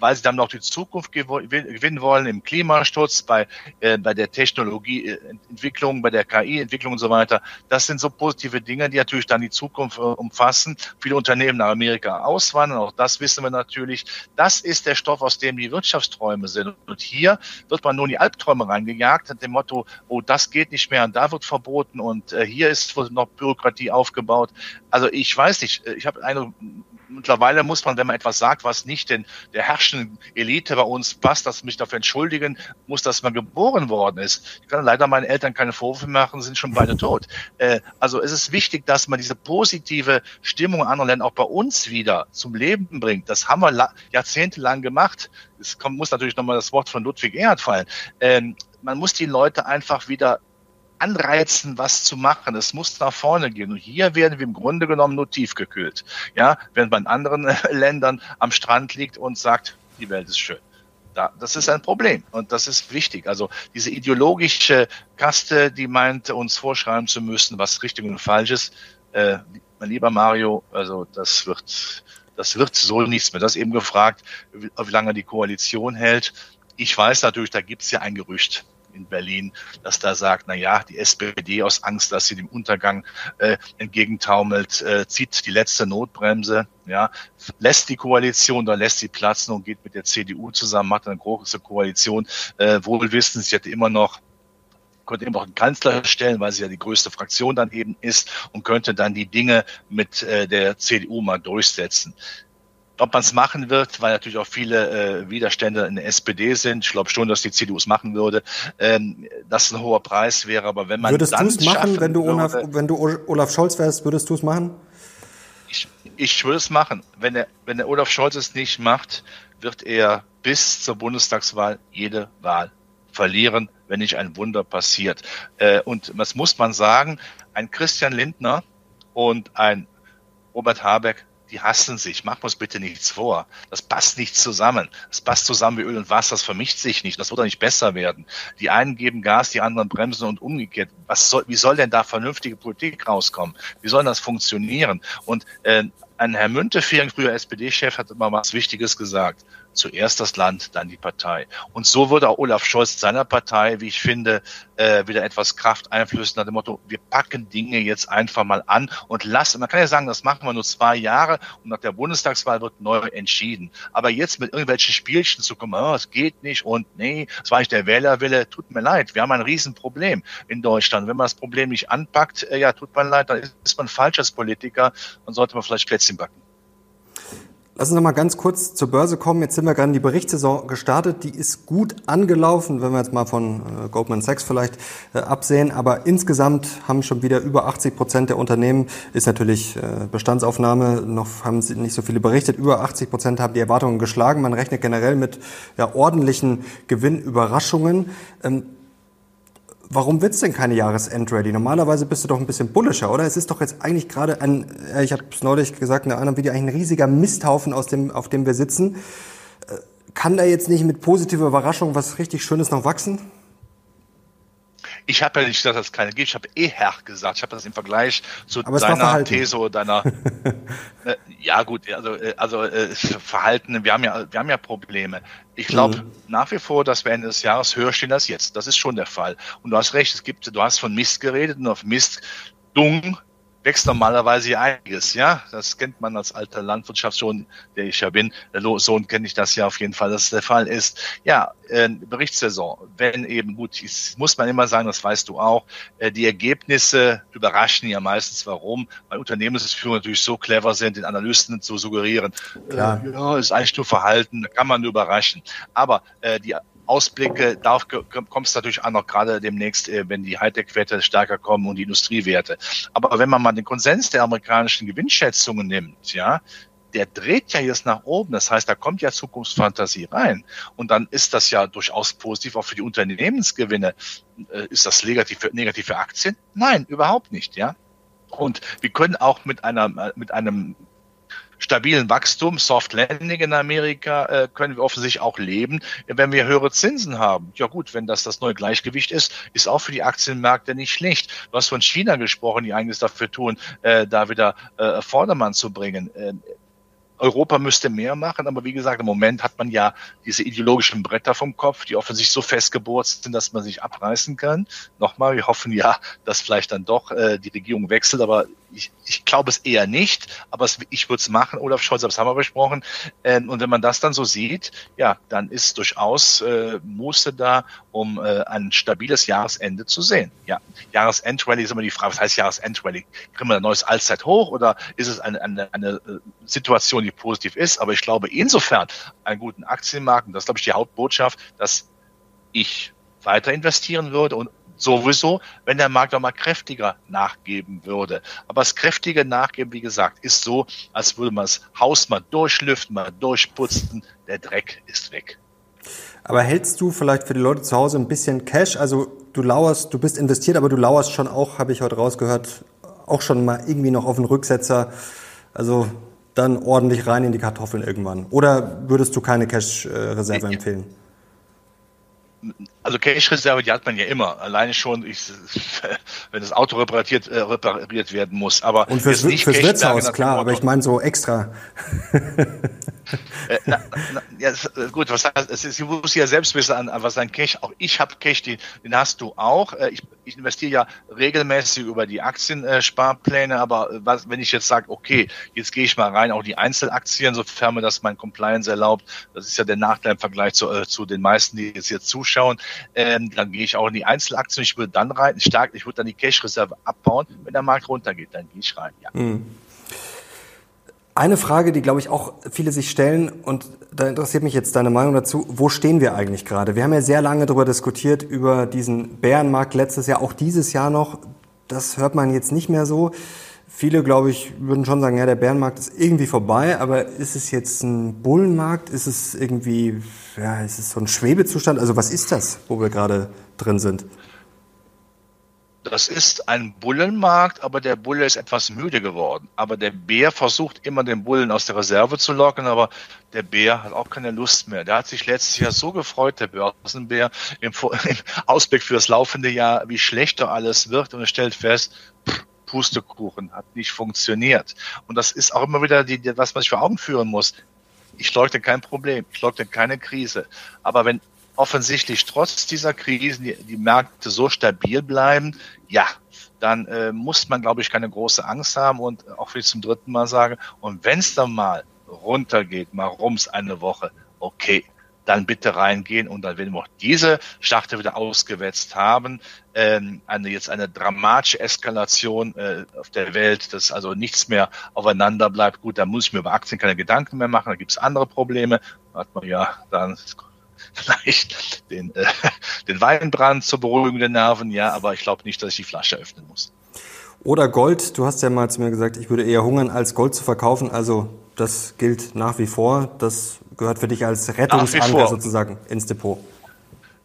weil sie dann noch die Zukunft gewinnen wollen im Klimaschutz, bei, äh, bei der Technologieentwicklung, bei der KI-Entwicklung und so weiter. Das sind so positive Dinge, die natürlich dann die Zukunft äh, umfassen. Viele Unternehmen nach Amerika auswandern, auch das wissen wir natürlich. Das ist der Stoff, aus dem die Wirtschaftsträume sind. Und hier wird man nun die Albträume reingejagt, mit dem Motto, oh, das geht nicht mehr und da wird verboten und äh, hier ist noch Bürokratie aufgebaut. Also ich weiß nicht, äh, ich habe eine mittlerweile muss man, wenn man etwas sagt, was nicht den, der herrschenden Elite bei uns passt, dass mich dafür entschuldigen muss, dass man geboren worden ist. Ich kann leider meinen Eltern keine Vorwürfe machen, sind schon beide tot. Äh, also es ist wichtig, dass man diese positive Stimmung in anderen Ländern auch bei uns wieder zum Leben bringt. Das haben wir jahrzehntelang gemacht. Es kommt, muss natürlich nochmal das Wort von Ludwig Erhard fallen. Ähm, man muss die Leute einfach wieder anreizen, was zu machen. Es muss nach vorne gehen. Und hier werden wir im Grunde genommen nur tiefgekühlt. Ja, wenn man in anderen Ländern am Strand liegt und sagt, die Welt ist schön. Da, das ist ein Problem und das ist wichtig. Also diese ideologische Kaste, die meint, uns vorschreiben zu müssen, was richtig und falsch ist, äh, mein lieber Mario, also das wird, das wird so nichts mehr. Das eben gefragt, wie, wie lange die Koalition hält. Ich weiß natürlich, da gibt es ja ein Gerücht in Berlin, dass da sagt, na ja, die SPD aus Angst, dass sie dem Untergang äh, entgegentaumelt, äh, zieht die letzte Notbremse, ja, lässt die Koalition, dann lässt sie platzen und geht mit der CDU zusammen, macht eine große Koalition, äh, wohl wissen, sie hätte immer noch könnte eben auch einen Kanzler stellen, weil sie ja die größte Fraktion dann eben ist und könnte dann die Dinge mit äh, der CDU mal durchsetzen. Ob man es machen wird, weil natürlich auch viele äh, Widerstände in der SPD sind. Ich glaube schon, dass die CDU es machen würde. Ähm, das ein hoher Preis wäre, aber wenn man würdest du es machen, wenn du Olaf, wenn du Olaf Scholz wärst, würdest du es machen? Ich, ich würde es machen. Wenn der, wenn der Olaf Scholz es nicht macht, wird er bis zur Bundestagswahl jede Wahl verlieren, wenn nicht ein Wunder passiert. Äh, und was muss man sagen? Ein Christian Lindner und ein Robert Habeck die hassen sich. Mach uns bitte nichts vor. Das passt nicht zusammen. Das passt zusammen wie Öl und Wasser. Das vermischt sich nicht. Das wird auch nicht besser werden. Die einen geben Gas, die anderen bremsen und umgekehrt. Was soll, wie soll denn da vernünftige Politik rauskommen? Wie soll das funktionieren? Und äh, ein Herr Müntefering, früher SPD-Chef, hat immer was Wichtiges gesagt. Zuerst das Land, dann die Partei. Und so würde auch Olaf Scholz seiner Partei, wie ich finde, äh, wieder etwas Kraft einflößen nach dem Motto, wir packen Dinge jetzt einfach mal an und lassen. Man kann ja sagen, das machen wir nur zwei Jahre und nach der Bundestagswahl wird neu entschieden. Aber jetzt mit irgendwelchen Spielchen zu kommen, oh, es geht nicht und nee, es war nicht der Wählerwille, tut mir leid. Wir haben ein Riesenproblem in Deutschland. Wenn man das Problem nicht anpackt, äh, ja, tut mir leid, dann ist man falsch als Politiker und sollte man vielleicht Plätzchen backen. Lass uns noch mal ganz kurz zur Börse kommen. Jetzt sind wir gerade in die Berichtssaison gestartet. Die ist gut angelaufen, wenn wir jetzt mal von äh, Goldman Sachs vielleicht äh, absehen. Aber insgesamt haben schon wieder über 80 Prozent der Unternehmen, ist natürlich äh, Bestandsaufnahme, noch haben sie nicht so viele berichtet, über 80 Prozent haben die Erwartungen geschlagen. Man rechnet generell mit ja, ordentlichen Gewinnüberraschungen. Ähm, Warum wird's denn keine Jahresendrallye? Normalerweise bist du doch ein bisschen bullischer, oder? Es ist doch jetzt eigentlich gerade ein, äh, ich habe es neulich gesagt in einem anderen Video, ein riesiger Misthaufen, aus dem, auf dem wir sitzen. Äh, kann da jetzt nicht mit positiver Überraschung was richtig Schönes noch wachsen? Ich habe ja nicht gesagt, dass es keine gibt. Ich habe eher gesagt. Ich habe das im Vergleich zu deiner These oder deiner. äh, ja gut, also äh, also äh, Verhalten. Wir haben ja wir haben ja Probleme. Ich glaube mhm. nach wie vor, dass wir Ende des Jahres höher stehen als jetzt. Das ist schon der Fall. Und du hast recht. Es gibt. Du hast von Mist geredet und auf Mist Dung wächst normalerweise hier einiges, ja. Das kennt man als alter Landwirtschaftssohn, der ich ja bin. Sohn kenne ich das ja auf jeden Fall, dass es der Fall ist. Ja, äh, Berichtssaison, wenn eben gut, muss man immer sagen, das weißt du auch, äh, die Ergebnisse überraschen ja meistens. Warum? Weil Unternehmensführer natürlich so clever sind, den Analysten zu suggerieren, äh, ja, ist eigentlich nur Verhalten, kann man überraschen. Aber äh, die Ausblicke, darauf kommt es natürlich auch gerade demnächst, äh, wenn die Hightech-Werte stärker kommen und die Industriewerte. Aber wenn man mal den Konsens der amerikanischen Gewinnschätzungen nimmt, ja, der dreht ja jetzt nach oben. Das heißt, da kommt ja Zukunftsfantasie rein. Und dann ist das ja durchaus positiv auch für die Unternehmensgewinne. Äh, ist das negativ für, negativ für Aktien? Nein, überhaupt nicht, ja. Und wir können auch mit einer, mit einem stabilen Wachstum, Soft Landing in Amerika, äh, können wir offensichtlich auch leben, wenn wir höhere Zinsen haben. Ja gut, wenn das das neue Gleichgewicht ist, ist auch für die Aktienmärkte nicht schlecht. Du hast von China gesprochen, die einiges dafür tun, äh, da wieder äh, Vordermann zu bringen. Äh, Europa müsste mehr machen, aber wie gesagt, im Moment hat man ja diese ideologischen Bretter vom Kopf, die offensichtlich so festgebohrt sind, dass man sich abreißen kann. Nochmal, wir hoffen ja, dass vielleicht dann doch äh, die Regierung wechselt, aber ich, ich glaube es eher nicht, aber es, ich würde es machen. Olaf Scholz, das haben wir besprochen. Ähm, und wenn man das dann so sieht, ja, dann ist durchaus äh, Muße da, um äh, ein stabiles Jahresende zu sehen. Ja, Jahresendrallye ist immer die Frage, was heißt Jahresendrallye? Kriegen wir ein neues Allzeithoch oder ist es eine, eine, eine äh, Situation, die positiv ist? Aber ich glaube insofern einen guten Aktienmarkt, und das ist, glaube ich, die Hauptbotschaft, dass ich weiter investieren würde und sowieso, wenn der Markt auch mal kräftiger nachgeben würde. Aber das kräftige Nachgeben, wie gesagt, ist so, als würde man das Haus mal durchlüften, mal durchputzen, der Dreck ist weg. Aber hältst du vielleicht für die Leute zu Hause ein bisschen Cash? Also du lauerst, du bist investiert, aber du lauerst schon auch, habe ich heute rausgehört, auch schon mal irgendwie noch auf den Rücksetzer. Also dann ordentlich rein in die Kartoffeln irgendwann. Oder würdest du keine Cash-Reserve empfehlen? Also Cash-Reserve, die hat man ja immer. Alleine schon, ich, wenn das Auto repariert, äh, repariert werden muss. Aber und fürs, fürs Wirtshaus, klar, aber ich meine so extra. äh, na, na, ja, äh, gut, was heißt, es ist, ich muss ja selbst wissen, an, an was ein Cash, auch ich habe Cash, den, den hast du auch. Äh, ich, ich investiere ja regelmäßig über die Aktiensparpläne, äh, aber was, wenn ich jetzt sage, okay, jetzt gehe ich mal rein, auch die Einzelaktien, sofern mir das mein Compliance erlaubt, das ist ja der Nachteil im Vergleich zu, zu den meisten, die jetzt hier zuschauen, ähm, dann gehe ich auch in die Einzelaktien. Ich würde dann rein, stark, ich würde dann die Cash-Reserve abbauen. Wenn der Markt runtergeht, dann gehe ich rein. Ja. Mhm. Eine Frage, die, glaube ich, auch viele sich stellen, und da interessiert mich jetzt deine Meinung dazu, wo stehen wir eigentlich gerade? Wir haben ja sehr lange darüber diskutiert, über diesen Bärenmarkt letztes Jahr, auch dieses Jahr noch. Das hört man jetzt nicht mehr so. Viele, glaube ich, würden schon sagen, ja, der Bärenmarkt ist irgendwie vorbei, aber ist es jetzt ein Bullenmarkt? Ist es irgendwie, ja, ist es so ein Schwebezustand? Also was ist das, wo wir gerade drin sind? Das ist ein Bullenmarkt, aber der Bulle ist etwas müde geworden. Aber der Bär versucht immer den Bullen aus der Reserve zu locken, aber der Bär hat auch keine Lust mehr. Der hat sich letztes Jahr so gefreut, der Börsenbär, im, im Ausblick für das laufende Jahr, wie schlechter alles wird und er stellt fest, Pustekuchen, hat nicht funktioniert. Und das ist auch immer wieder die, was man sich vor Augen führen muss. Ich leugne kein Problem, ich leugne keine Krise. Aber wenn offensichtlich trotz dieser Krisen die, die Märkte so stabil bleiben, ja, dann äh, muss man, glaube ich, keine große Angst haben und auch wie ich zum dritten Mal sage, und wenn es dann mal runtergeht, mal rums eine Woche, okay, dann bitte reingehen und dann, wenn wir auch diese Starte wieder ausgewetzt haben, ähm, eine jetzt eine dramatische Eskalation äh, auf der Welt, dass also nichts mehr aufeinander bleibt. Gut, da muss ich mir über Aktien keine Gedanken mehr machen, da gibt es andere Probleme. Hat man ja dann vielleicht den, äh, den Weinbrand zur Beruhigung der Nerven, ja, aber ich glaube nicht, dass ich die Flasche öffnen muss. Oder Gold, du hast ja mal zu mir gesagt, ich würde eher hungern, als Gold zu verkaufen. Also das gilt nach wie vor. Das gehört für dich als Rettungsanker sozusagen ins Depot.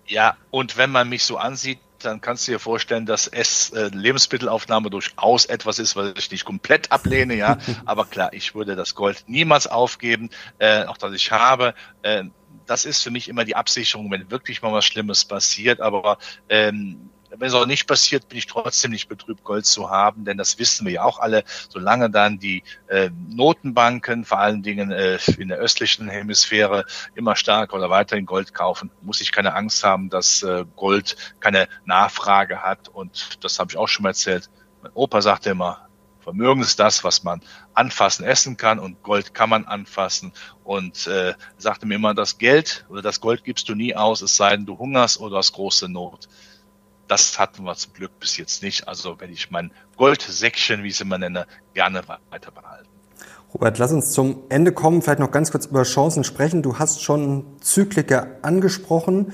Ja, und wenn man mich so ansieht, dann kannst du dir vorstellen, dass es äh, Lebensmittelaufnahme durchaus etwas ist, was ich nicht komplett ablehne, ja. Aber klar, ich würde das Gold niemals aufgeben, äh, auch dass ich habe. Äh, das ist für mich immer die Absicherung, wenn wirklich mal was Schlimmes passiert. Aber ähm, wenn es auch nicht passiert, bin ich trotzdem nicht betrübt, Gold zu haben, denn das wissen wir ja auch alle, solange dann die äh, Notenbanken, vor allen Dingen äh, in der östlichen Hemisphäre, immer stärker oder weiterhin Gold kaufen, muss ich keine Angst haben, dass äh, Gold keine Nachfrage hat. Und das habe ich auch schon mal erzählt. Mein Opa sagte immer, Vermögen ist das, was man anfassen, essen kann und Gold kann man anfassen und äh, sagte mir immer, das Geld oder das Gold gibst du nie aus, es sei denn, du hungerst oder hast große Not. Das hatten wir zum Glück bis jetzt nicht. Also wenn ich mein Goldsäckchen, wie ich es immer nenne, gerne weiter behalten. Robert, lass uns zum Ende kommen, vielleicht noch ganz kurz über Chancen sprechen. Du hast schon Zykliker angesprochen.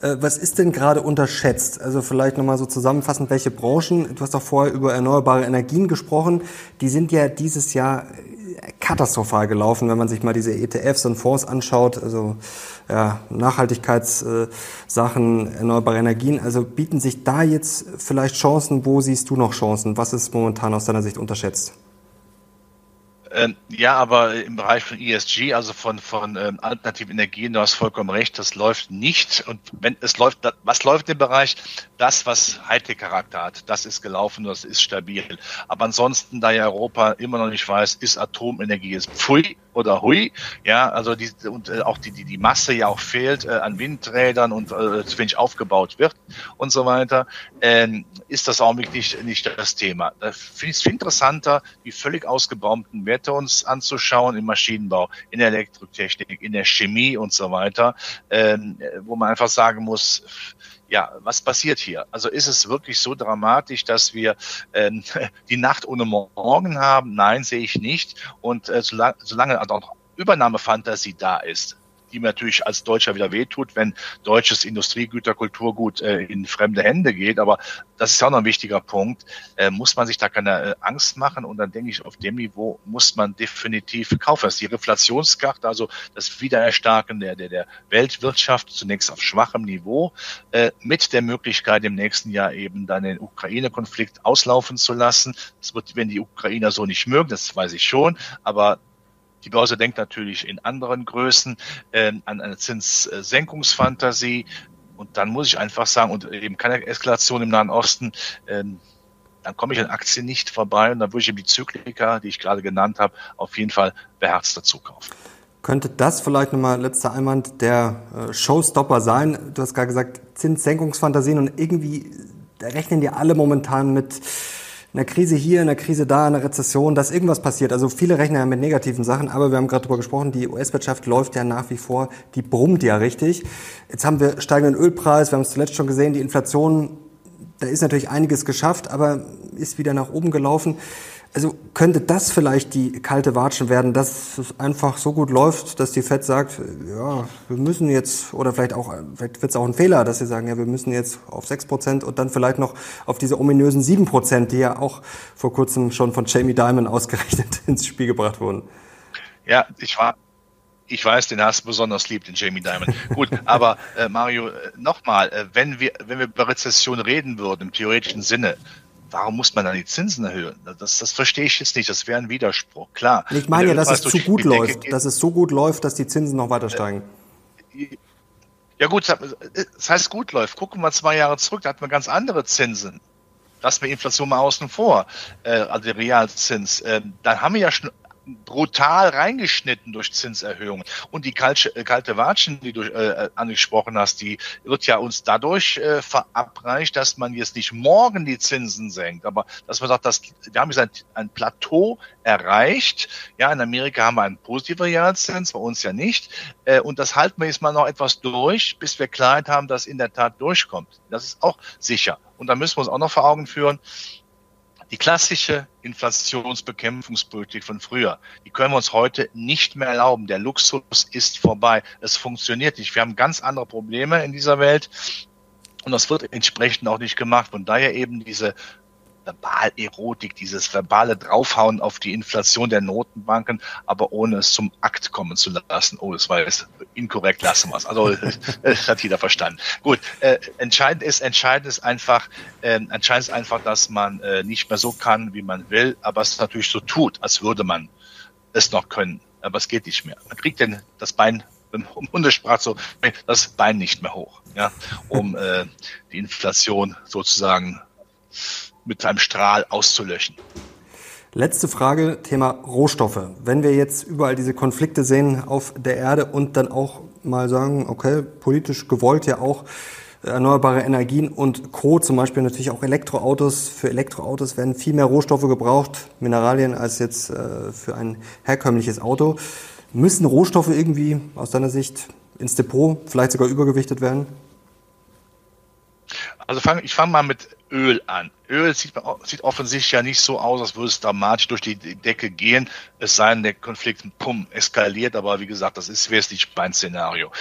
Äh, was ist denn gerade unterschätzt? Also vielleicht nochmal so zusammenfassend, welche Branchen? Du hast auch vorher über erneuerbare Energien gesprochen. Die sind ja dieses Jahr katastrophal gelaufen, wenn man sich mal diese ETFs und Fonds anschaut, also ja, Nachhaltigkeitssachen, erneuerbare Energien. Also bieten sich da jetzt vielleicht Chancen? Wo siehst du noch Chancen? Was ist momentan aus deiner Sicht unterschätzt? Ähm, ja, aber im Bereich von ESG, also von, von ähm, alternativen Energien, du hast vollkommen recht, das läuft nicht. Und wenn es läuft, was läuft im Bereich? Das, was Hightech-Charakter hat, das ist gelaufen, das ist stabil. Aber ansonsten, da ja Europa immer noch nicht weiß, ist Atomenergie ist pfui oder hui, ja, also die, und äh, auch die, die, die Masse ja auch fehlt äh, an Windrädern und äh, zu wenig aufgebaut wird und so weiter, ähm, ist das auch wirklich nicht das Thema. Da finde ich es viel interessanter, die völlig ausgebaumten Werte uns anzuschauen im Maschinenbau, in der Elektrotechnik, in der Chemie und so weiter, ähm, wo man einfach sagen muss, ja, was passiert hier? Also ist es wirklich so dramatisch, dass wir ähm, die Nacht ohne Morgen haben? Nein, sehe ich nicht. Und äh, solange, solange auch Übernahmefantasie da ist, die mir natürlich als Deutscher wieder wehtut, wenn deutsches Industriegüterkulturgut äh, in fremde Hände geht. Aber das ist ja auch noch ein wichtiger Punkt. Äh, muss man sich da keine äh, Angst machen? Und dann denke ich, auf dem Niveau muss man definitiv kaufen. Das ist die Reflationskarte, also das Wiedererstarken der, der, der Weltwirtschaft, zunächst auf schwachem Niveau, äh, mit der Möglichkeit im nächsten Jahr eben dann den Ukraine-Konflikt auslaufen zu lassen. Das wird, wenn die Ukrainer so nicht mögen, das weiß ich schon, aber die Börse denkt natürlich in anderen Größen äh, an eine Zinssenkungsfantasie. Und dann muss ich einfach sagen, und eben keine Eskalation im Nahen Osten, ähm, dann komme ich an Aktien nicht vorbei und dann würde ich eben die Zyklika, die ich gerade genannt habe, auf jeden Fall beherzt dazu kaufen. Könnte das vielleicht nochmal letzter Einwand der äh, Showstopper sein? Du hast gerade gesagt, Zinssenkungsfantasien und irgendwie rechnen die alle momentan mit einer Krise hier, einer Krise da, einer Rezession, dass irgendwas passiert. Also viele rechnen ja mit negativen Sachen, aber wir haben gerade darüber gesprochen, die US-Wirtschaft läuft ja nach wie vor, die brummt ja richtig. Jetzt haben wir steigenden Ölpreis, wir haben es zuletzt schon gesehen, die Inflation, da ist natürlich einiges geschafft, aber ist wieder nach oben gelaufen. Also könnte das vielleicht die kalte Watschen werden, dass es einfach so gut läuft, dass die Fed sagt, ja, wir müssen jetzt, oder vielleicht auch, vielleicht wird es auch ein Fehler, dass sie sagen, ja, wir müssen jetzt auf 6 Prozent und dann vielleicht noch auf diese ominösen 7 Prozent, die ja auch vor kurzem schon von Jamie Dimon ausgerechnet ins Spiel gebracht wurden. Ja, ich war, ich weiß, den hast du besonders lieb, den Jamie Dimon. Gut, aber äh, Mario, äh, nochmal, äh, wenn wir, wenn wir über Rezession reden würden, im theoretischen Sinne, warum muss man dann die Zinsen erhöhen? Das, das verstehe ich jetzt nicht. Das wäre ein Widerspruch. Klar. Ich meine ja, dass es zu gut läuft, geht, dass es so gut läuft, dass die Zinsen noch weiter steigen. Ja gut, das heißt gut läuft. Gucken wir zwei Jahre zurück, da hatten wir ganz andere Zinsen. Lassen wir Inflation mal außen vor, äh, also der Realzins. Ähm, dann haben wir ja schon brutal reingeschnitten durch Zinserhöhungen. Und die kalte, äh, kalte Watschen, die du äh, angesprochen hast, die wird ja uns dadurch äh, verabreicht, dass man jetzt nicht morgen die Zinsen senkt, aber dass man sagt, dass, wir haben jetzt ein, ein Plateau erreicht. Ja, in Amerika haben wir einen positiven Realzins, bei uns ja nicht. Äh, und das halten wir jetzt mal noch etwas durch, bis wir Klarheit haben, dass in der Tat durchkommt. Das ist auch sicher. Und da müssen wir uns auch noch vor Augen führen, die klassische Inflationsbekämpfungspolitik von früher, die können wir uns heute nicht mehr erlauben. Der Luxus ist vorbei. Es funktioniert nicht. Wir haben ganz andere Probleme in dieser Welt und das wird entsprechend auch nicht gemacht. Von daher eben diese Verbalerotik, dieses verbale Draufhauen auf die Inflation der Notenbanken, aber ohne es zum Akt kommen zu lassen. Oh, das war jetzt inkorrekt, lassen wir es. Also das hat jeder verstanden. Gut, äh, entscheidend ist, entscheidend ist einfach, äh, entscheidend ist einfach, dass man äh, nicht mehr so kann, wie man will, aber es natürlich so tut, als würde man es noch können. Aber es geht nicht mehr. Man kriegt denn das Bein um Hundesprach so das Bein nicht mehr hoch, ja, um äh, die Inflation sozusagen mit einem Strahl auszulöschen. Letzte Frage, Thema Rohstoffe. Wenn wir jetzt überall diese Konflikte sehen auf der Erde und dann auch mal sagen, okay, politisch gewollt ja auch erneuerbare Energien und Co., zum Beispiel natürlich auch Elektroautos. Für Elektroautos werden viel mehr Rohstoffe gebraucht, Mineralien, als jetzt äh, für ein herkömmliches Auto. Müssen Rohstoffe irgendwie aus deiner Sicht ins Depot, vielleicht sogar übergewichtet werden? Also fang, ich fange mal mit Öl an. Öl sieht, sieht offensichtlich ja nicht so aus, als würde es dramatisch durch die Decke gehen, es sei denn, der Konflikt pum, eskaliert, aber wie gesagt, das ist wesentlich mein Szenario.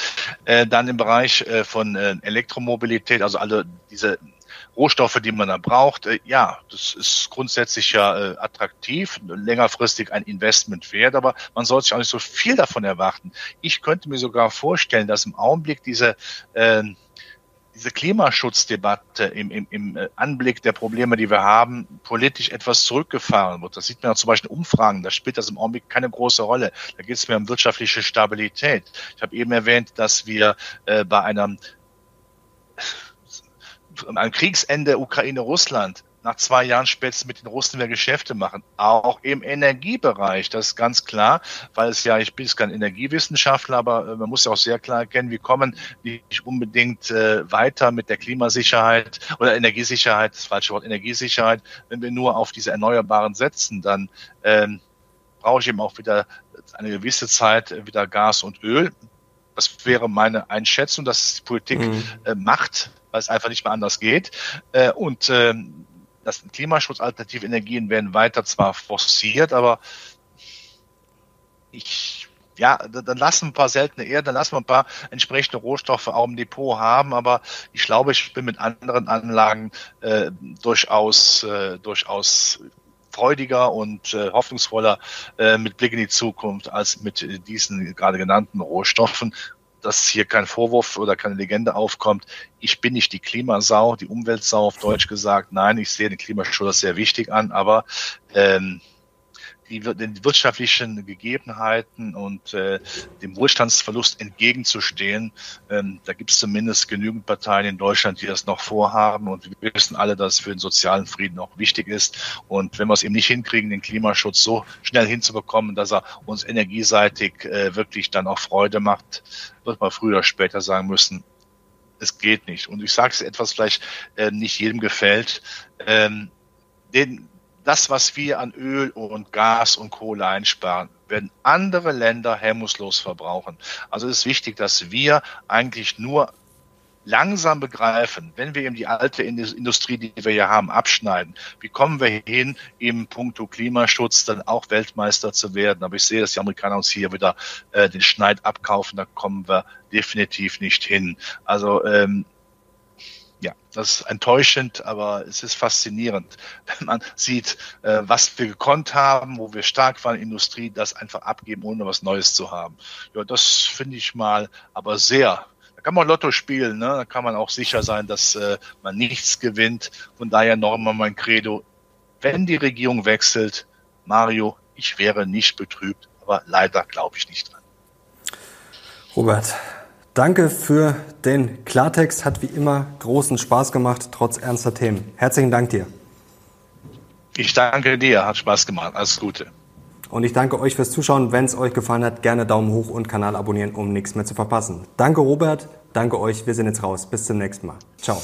Äh, dann im Bereich äh, von äh, Elektromobilität, also alle diese Rohstoffe, die man da braucht, äh, ja, das ist grundsätzlich ja äh, attraktiv, längerfristig ein Investment wert, aber man sollte sich auch nicht so viel davon erwarten. Ich könnte mir sogar vorstellen, dass im Augenblick diese äh, diese Klimaschutzdebatte im, im, im äh, Anblick der Probleme, die wir haben, politisch etwas zurückgefahren wird. Das sieht man ja zum Beispiel in Umfragen, da spielt das im Augenblick keine große Rolle. Da geht es mehr um wirtschaftliche Stabilität. Ich habe eben erwähnt, dass wir äh, bei einem, einem Kriegsende Ukraine-Russland nach zwei Jahren spätestens mit den Russen mehr Geschäfte machen. Auch im Energiebereich, das ist ganz klar, weil es ja, ich bin kein Energiewissenschaftler, aber äh, man muss ja auch sehr klar erkennen, wir kommen nicht unbedingt äh, weiter mit der Klimasicherheit oder Energiesicherheit, das falsche Wort, Energiesicherheit, wenn wir nur auf diese Erneuerbaren setzen, dann ähm, brauche ich eben auch wieder eine gewisse Zeit wieder Gas und Öl. Das wäre meine Einschätzung, dass die Politik mhm. äh, macht, weil es einfach nicht mehr anders geht. Äh, und ähm, das Klimaschutz, alternative Energien werden weiter zwar forciert, aber ich, ja, dann lassen ein paar seltene Erde, dann lassen wir ein paar entsprechende Rohstoffe auch im Depot haben, aber ich glaube, ich bin mit anderen Anlagen äh, durchaus, äh, durchaus freudiger und äh, hoffnungsvoller äh, mit Blick in die Zukunft als mit diesen gerade genannten Rohstoffen dass hier kein Vorwurf oder keine Legende aufkommt. Ich bin nicht die Klimasau, die Umweltsau auf Deutsch gesagt. Nein, ich sehe den Klimaschutz sehr wichtig an, aber ähm, die, den wirtschaftlichen Gegebenheiten und äh, dem Wohlstandsverlust entgegenzustehen. Ähm, da gibt es zumindest genügend Parteien in Deutschland, die das noch vorhaben. Und wir wissen alle, dass es für den sozialen Frieden auch wichtig ist. Und wenn wir es eben nicht hinkriegen, den Klimaschutz so schnell hinzubekommen, dass er uns energieseitig äh, wirklich dann auch Freude macht, wird man früher oder später sagen müssen, es geht nicht. Und ich sage es etwas vielleicht äh, nicht jedem gefällt. Ähm, den, das, was wir an Öl und Gas und Kohle einsparen, werden andere Länder hemmungslos verbrauchen. Also ist wichtig, dass wir eigentlich nur langsam begreifen, wenn wir eben die alte Industrie, die wir hier haben, abschneiden, wie kommen wir hin, im Punkto Klimaschutz dann auch Weltmeister zu werden. Aber ich sehe, dass die Amerikaner uns hier wieder äh, den Schneid abkaufen, da kommen wir definitiv nicht hin. Also ähm, ja, das ist enttäuschend, aber es ist faszinierend, wenn man sieht, äh, was wir gekonnt haben, wo wir stark waren Industrie, das einfach abgeben, ohne was Neues zu haben. Ja, das finde ich mal aber sehr. Da kann man Lotto spielen, ne? da kann man auch sicher sein, dass äh, man nichts gewinnt. Von daher noch einmal mein Credo, wenn die Regierung wechselt, Mario, ich wäre nicht betrübt, aber leider glaube ich nicht dran. Robert, Danke für den Klartext. Hat wie immer großen Spaß gemacht, trotz ernster Themen. Herzlichen Dank dir. Ich danke dir. Hat Spaß gemacht. Alles Gute. Und ich danke euch fürs Zuschauen. Wenn es euch gefallen hat, gerne Daumen hoch und Kanal abonnieren, um nichts mehr zu verpassen. Danke Robert, danke euch. Wir sind jetzt raus. Bis zum nächsten Mal. Ciao.